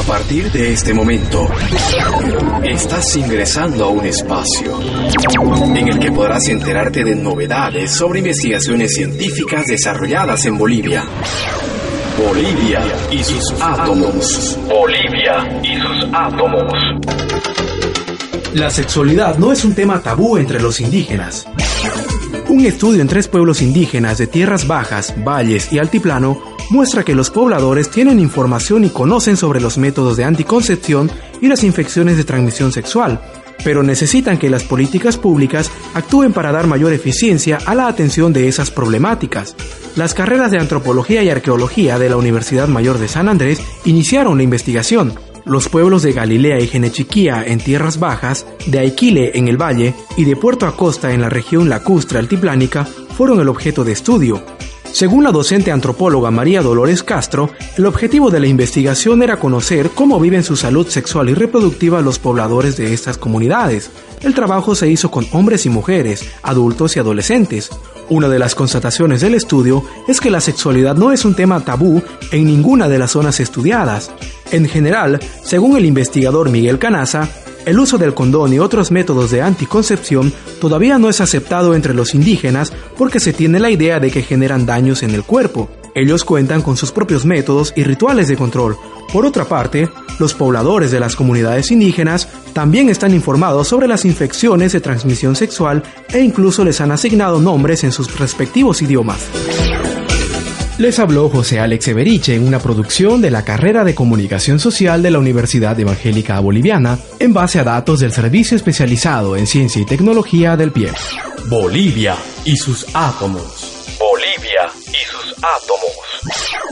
A partir de este momento, estás ingresando a un espacio en el que podrás enterarte de novedades sobre investigaciones científicas desarrolladas en Bolivia. Bolivia y sus átomos. Bolivia y sus átomos. La sexualidad no es un tema tabú entre los indígenas. Un estudio en tres pueblos indígenas de tierras bajas, valles y altiplano muestra que los pobladores tienen información y conocen sobre los métodos de anticoncepción y las infecciones de transmisión sexual, pero necesitan que las políticas públicas actúen para dar mayor eficiencia a la atención de esas problemáticas. Las carreras de antropología y arqueología de la Universidad Mayor de San Andrés iniciaron la investigación, los pueblos de Galilea y Genechiquía en tierras bajas, de Aiquile en el valle y de Puerto Acosta en la región lacustre altiplánica fueron el objeto de estudio. Según la docente antropóloga María Dolores Castro, el objetivo de la investigación era conocer cómo viven su salud sexual y reproductiva los pobladores de estas comunidades. El trabajo se hizo con hombres y mujeres, adultos y adolescentes. Una de las constataciones del estudio es que la sexualidad no es un tema tabú en ninguna de las zonas estudiadas. En general, según el investigador Miguel Canaza, el uso del condón y otros métodos de anticoncepción todavía no es aceptado entre los indígenas porque se tiene la idea de que generan daños en el cuerpo. Ellos cuentan con sus propios métodos y rituales de control. Por otra parte, los pobladores de las comunidades indígenas también están informados sobre las infecciones de transmisión sexual e incluso les han asignado nombres en sus respectivos idiomas. Les habló José Alex Everiche en una producción de la carrera de Comunicación Social de la Universidad Evangélica Boliviana en base a datos del Servicio Especializado en Ciencia y Tecnología del Pie. Bolivia y sus átomos. Bolivia y sus átomos.